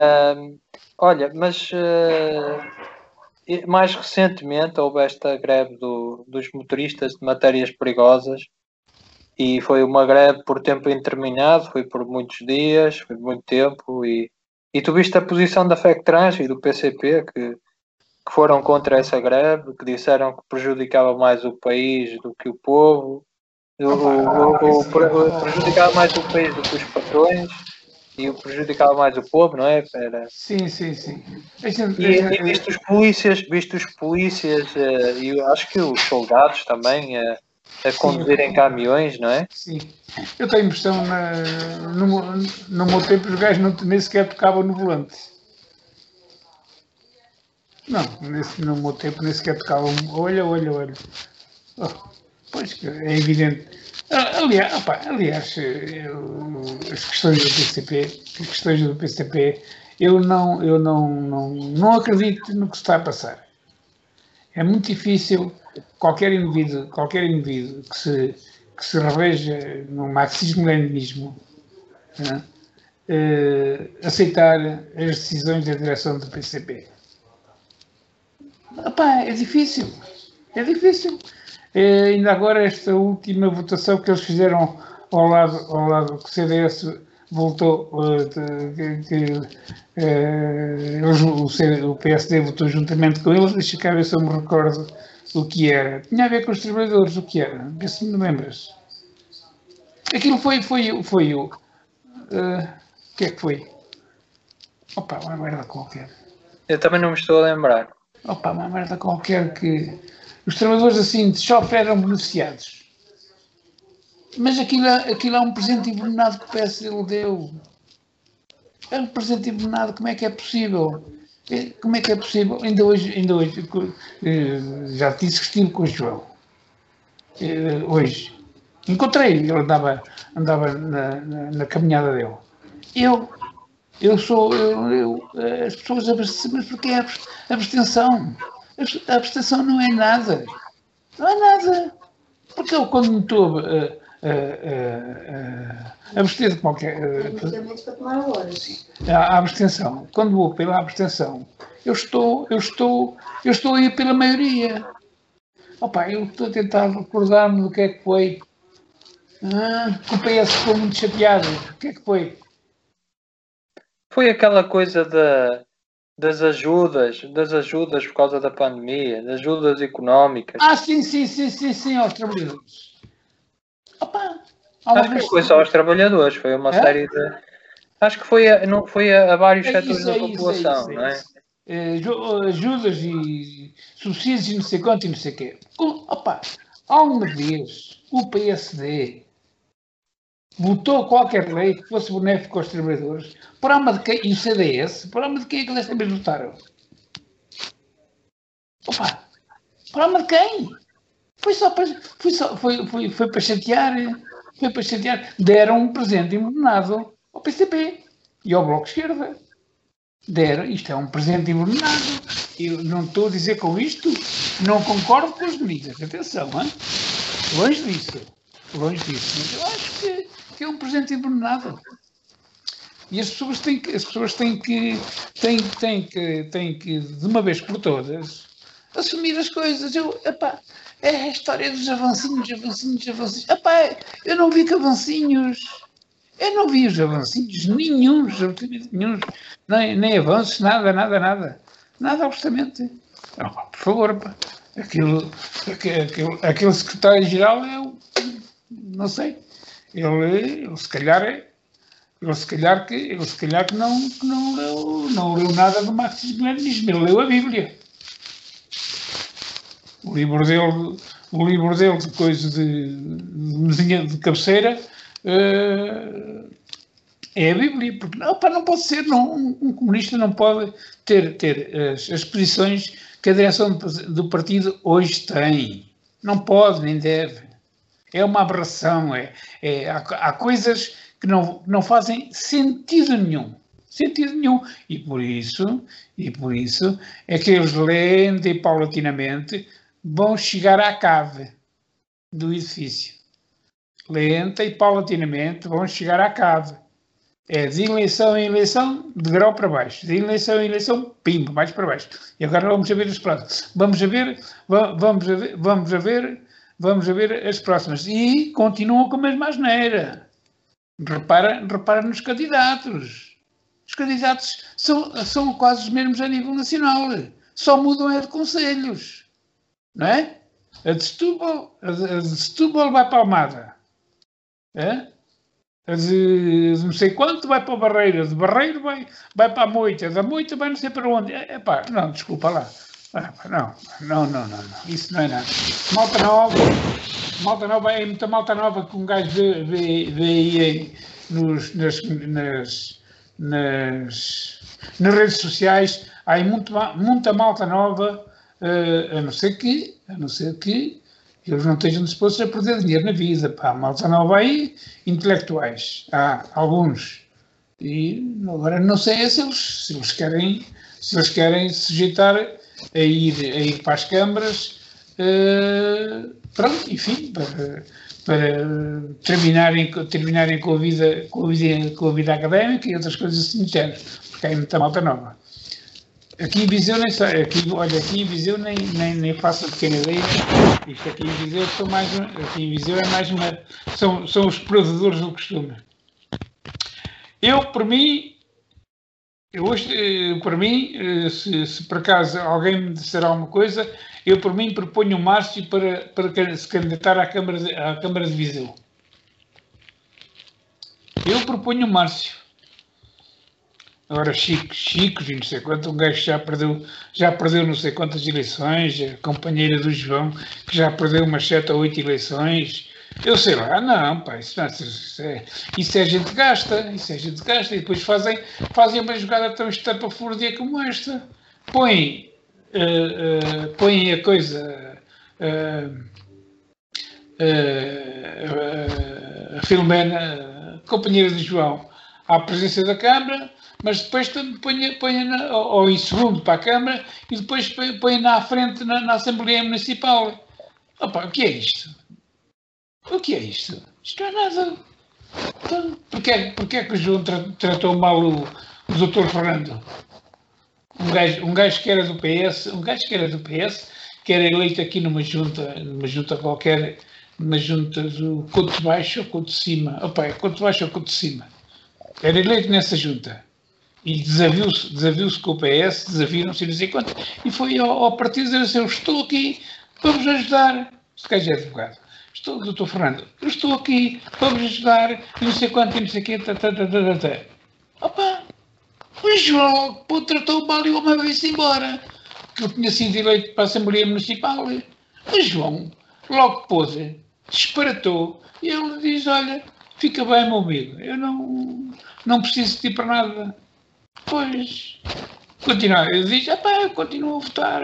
Uh, olha, mas uh, mais recentemente houve esta greve do, dos motoristas de matérias perigosas e foi uma greve por tempo interminado, foi por muitos dias, foi muito tempo e, e tu viste a posição da FECTRANS e do PCP que, que foram contra essa greve, que disseram que prejudicava mais o país do que o povo, o, o, o, prejudicava mais o país do que os patrões e prejudicava mais o povo, não é? Era... Sim, sim, sim. E, e visto os polícias, visto os polícias uh, e acho que os soldados também uh, a conduzirem caminhões, não é? Sim. Eu tenho impressão, na, no, no meu tempo, os gajos não, nem sequer tocavam no volante. Não, nesse, no meu tempo nem sequer tocavam. Olha, olha, olha. Oh, pois é evidente. Ah, aliás, opa, aliás eu, as questões do PCP, as questões do PCP, eu não, eu não, não, não acredito no que está a passar. É muito difícil qualquer indivíduo, qualquer indivíduo que se, que se reveja no marxismo-leninismo né, eh, aceitar as decisões da direção do PCP. Epá, é difícil. É difícil. É, ainda agora esta última votação que eles fizeram ao lado, ao lado que o CDS voltou, uh, que, que o, o, PSD votou juntamente com eles, deixa cá ver se eu me recordo o que era. Tinha a ver com os trabalhadores, o que era, vê se me lembras. Aquilo foi, foi, foi o. Uh, o que é que foi? Opa, uma merda qualquer. Eu também não me estou a lembrar. Opa, uma merda qualquer que os trabalhadores assim de chofer eram beneficiados. Mas aquilo, aquilo é um presente envenenado que o PSD deu. É um presente envenenado, como é que é possível? É, como é que é possível? Ainda hoje, ainda hoje eh, já disse que estive com o João. Eh, hoje. Encontrei, ele andava, andava na, na, na caminhada dele. Eu, eu sou, eu, eu, as pessoas mas porque é abstenção? A abstenção não é nada. Não é nada. Porque eu, quando me estou a, a, a, a abster de qualquer. A, a abstenção. Quando vou pela abstenção, eu estou, eu estou, eu estou aí pela maioria. Opa, eu estou a tentar recordar-me do que é que foi. Ah, que o PS ficou muito chateado. O que é que foi? Foi aquela coisa da das ajudas, das ajudas por causa da pandemia, das ajudas económicas. Ah, sim, sim, sim, sim, sim, aos trabalhadores. Opa, Acho que foi só aos trabalhadores, foi uma é? série de. Acho que foi a, não, foi a, a vários é setores da é população, isso, é não é? é? ajudas e subsídios e não sei quanto e não sei o quê. Opa, alguma vez o PSD votou qualquer lei que fosse benéfico aos trabalhadores, por alma de quem? E o CDS, por alma de quem é que desta vez votaram? Opa, por alma de quem? Foi só para, foi, só, foi, foi, foi para chatear, foi para chatear. Deram um presente envenenado ao PCP e ao Bloco Esquerda. Deram, isto é um presente envenenado. Eu não estou a dizer com isto, não concordo com as medidas. Atenção, hein? longe disso. Longe disso. Mas eu acho que que é um presente envenenado. E as pessoas têm que, as pessoas têm que, têm, têm que, têm que, de uma vez por todas, assumir as coisas. Eu, epá, é a história dos avancinhos, avancinhos, avancinhos. Epá, eu não vi que avancinhos. Eu não vi os avancinhos nenhums, nenhum, nem, nem avanços, nada, nada, nada. Nada, absolutamente. por favor, epá, aquilo, aquele, aquele secretário-geral é o. Não sei ele, ele se calhar é, ele se calhar que, ele se calhar que não, que não, leu, não leu nada do marxismo-leninismo, ele leu a Bíblia. O livro dele, o livro dele de coisa de, de mesinha de cabeceira uh, é a Bíblia, porque não, pá, não pode ser, não, um, comunista não pode ter, ter as, as posições que a direção do partido hoje tem. Não pode, nem deve é uma aberração. É, é há, há, coisas que não, não fazem sentido nenhum. Sentido nenhum. E por isso, e por isso é que eles lenta e paulatinamente vão chegar à cave do edifício. Lenta e paulatinamente vão chegar à cave. É de eleição em eleição, de grau para baixo. De eleição em eleição, pimba, mais para baixo. E agora vamos ver os próximos. Vamos a ver, vamos a ver, vamos a ver, vamos a ver as próximas. E continuam com a mesma asneira. Repara, repara nos candidatos. Os candidatos são, são quase os mesmos a nível nacional. Só mudam é de conselhos. Não é? A de Setúbal, a de, a Setúbal vai para Almada. É? de, de não sei quanto vai para a Barreira, de Barreiro vai, vai para a Moita, da Moita vai não sei para onde. É, pá, não, desculpa lá. Não, não, não, não, isso não é nada. Malta nova, malta nova, é muita malta nova que um gajo vê, vê, vê aí nos, nas, nas, nas, nas redes sociais, há aí muita malta nova, uh, a não ser que, a não ser que eles não estejam dispostos a perder dinheiro na vida. Pá, malta nova aí, intelectuais. Há alguns. E agora não sei se eles, se eles querem se eles querem sujeitar a ir, a ir para as câmaras, uh, pronto, enfim, para, para terminarem, terminarem com, a vida, com, a vida, com a vida académica e outras coisas assim género, porque há muita malta nova. Aqui em Viseu nem sei, aqui, olha, aqui em Viseu nem, nem, nem faço a pequena ideia. Isto aqui em Viseu são mais aqui em Viseu é mais uma. São, são os provedores do costume. Eu, por mim, hoje, eh, por mim, eh, se, se por acaso alguém me disser alguma coisa, eu por mim proponho o Márcio para, para se candidatar à Câmara, de, à Câmara de Viseu. Eu proponho o Márcio. Agora Chico, Chico, não sei quanto, um gajo já perdeu, já perdeu não sei quantas eleições, a companheira do João, que já perdeu umas sete ou oito eleições. Eu sei lá, não, pá, isso, não, isso, é, isso é gente gasta, isso é gente gasta, e depois fazem, fazem uma jogada tão estapafúrdia como esta. Põem, uh, uh, põem a coisa, uh, a Filomena, companheira do João, à presença da Câmara, mas depois põe, põe ou em segundo para a Câmara e depois põe na frente na, na Assembleia Municipal. Opa, o que é isto? O que é isto? Isto não é nada. Então, porquê, porquê que o João tra, tratou mal o, o Dr. Fernando? Um gajo, um gajo que era do PS, um gajo que era do PS, que era eleito aqui numa junta, numa junta qualquer, numa junta do Couto Baixo ou Couto de Cima. Opa, é Couto Baixo ou Couto de Cima. Era eleito nessa junta e desafiou-se desafiou com o PS, desafiaram-se não sei quanto, e foi ao, ao partido dizer assim, estou aqui para vos ajudar. Este gajo é advogado. Estou, doutor Fernando, eu estou aqui para vos ajudar, não sei quanto, e não sei o quê, tá, tá, tá, tá, tá. Opa, o João, pô, tratou mal e o homem veio-se embora, que eu tinha sido eleito para a Assembleia Municipal. O João, logo pôs, disparatou, e ele diz, olha, fica bem, meu amigo, eu não, não preciso de ti para nada Pois, continuar. Eu disse, pá, eu continuo a votar.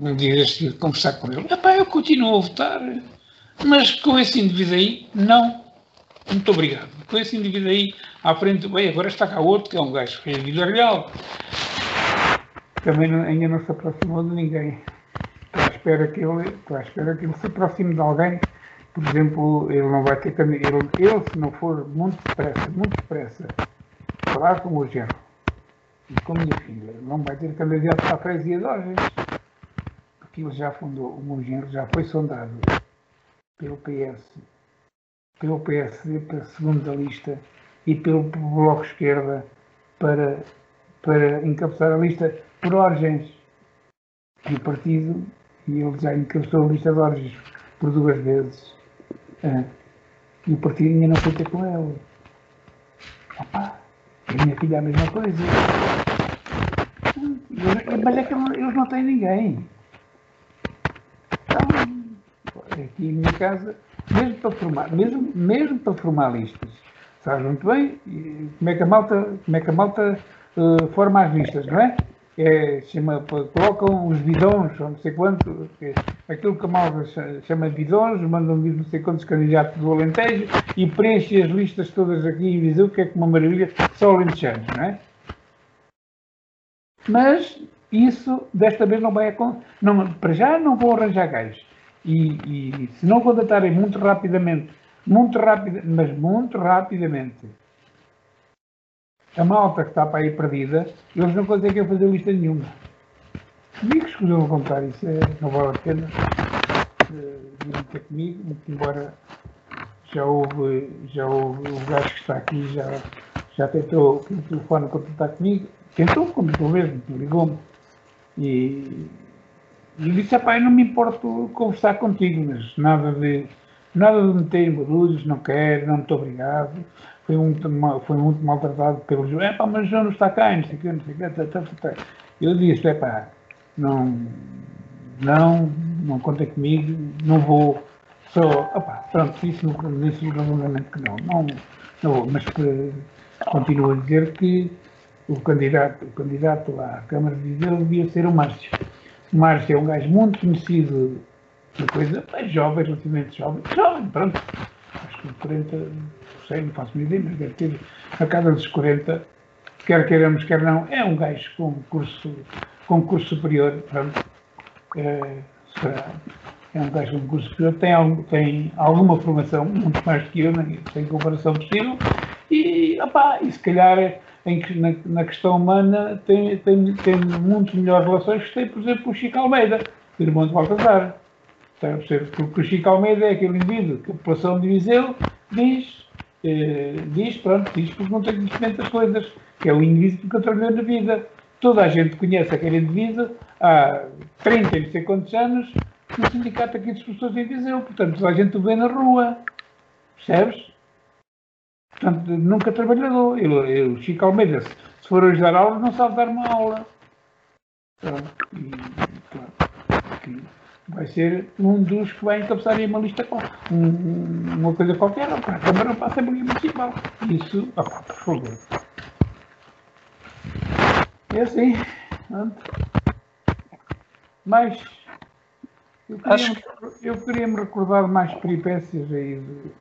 Um dia deste conversar com ele, pá, eu continuo a votar. Mas com esse indivíduo aí, não. Muito obrigado. Com esse indivíduo aí, à frente, bem, agora está cá outro, que é um gajo feio de Real. Também não, ainda não se aproximou de ninguém. Estou à espera que ele, estou à espera que ele se aproxime de alguém. Por exemplo, ele não vai ter ele, ele se não for muito depressa, muito depressa, falar com o genro e com a minha filha. Não vai ter candidato para a freguesia de Orges, porque ele já fundou, o meu genro já foi sondado pelo PS, pelo PSD para a segunda lista e pelo Bloco Esquerda para, para encabeçar a lista por Orgens. E o partido, e ele já encabeçou a lista de Orgens por duas vezes. Ah, e o partido ainda não foi ter com ele. Opa, a minha filha é a mesma coisa. Mas é que eles não têm ninguém. Então, aqui em minha casa, mesmo para formar, mesmo, mesmo para formar listas, sabes muito bem como é que a malta, como é que a malta uh, forma as listas, não é? É chama, colocam os bidões, não sei quanto, é, aquilo que a malta chama bidões, mandam vir não sei quantos candidatos do Alentejo e preenchem as listas todas aqui em Viseu, que é uma maravilha, só alentejanos, não é? Mas isso desta vez não vai acontecer. Para já não vou arranjar gajos. E, e se não contratarem muito rapidamente muito rápido, mas muito rapidamente. A malta que está para aí perdida, eles não conseguem fazer lista nenhuma. Comigo escolheu contar isso, é, não vale a pena uh, ter comigo, muito embora já houve, já houve o gajo que está aqui, já, já tentou o telefone contatar comigo, tentou, comentou mesmo, ligou-me. E, e disse, pai, não me importo conversar contigo, mas nada de nada de meter em barulhos, não quero, não muito obrigado. Foi muito, foi muito maltratado pelos é pá, mas já não está cá, não sei o que, não sei o que, tá, tá, tá, Eu disse, é pá, não, não, não contem comigo, não vou, só, opá, pronto, disse no, disse que não, não, não vou, mas que, continuo a dizer que o candidato, o candidato à Câmara de Viseu devia ser o Márcio. O Márcio é um gajo muito conhecido, uma coisa, é jovem, relativamente jovem, jovem, pronto, acho que 40, não sei, não faço ideia, mas deve ter na casa dos 40, quer queiramos, quer não, é um gajo com curso, com curso superior, pronto, é, será, é um gajo com curso superior, tem, tem alguma formação, muito mais do que eu, sem comparação possível, e, opá, e se calhar em na, na, questão humana tem, tem, tem muito melhores relações. Que tem, por exemplo, o Chico Almeida, irmão de Baltazar. Porque o Chico Almeida é aquele indivíduo que a população de Viseu diz, eh, diz, pronto, diz porque não tem conhecimento das coisas, que é o indivíduo que trabalhou na vida. Toda a gente conhece aquele indivíduo há 30 e não sei quantos anos no sindicato aqui de professores em Viseu. Portanto, toda a gente o vê na rua. Percebes? Portanto, nunca trabalhou. Eu, Chico Almeida, se for hoje dar aula, não sabe dar uma aula. Pronto. E. vai ser um dos que vai encabeçar uma lista com um, uma coisa qualquer, para a Câmara para a Assembleia Municipal. Isso, opa, por favor. É assim. Mas eu queria, eu queria me recordar mais peripécias aí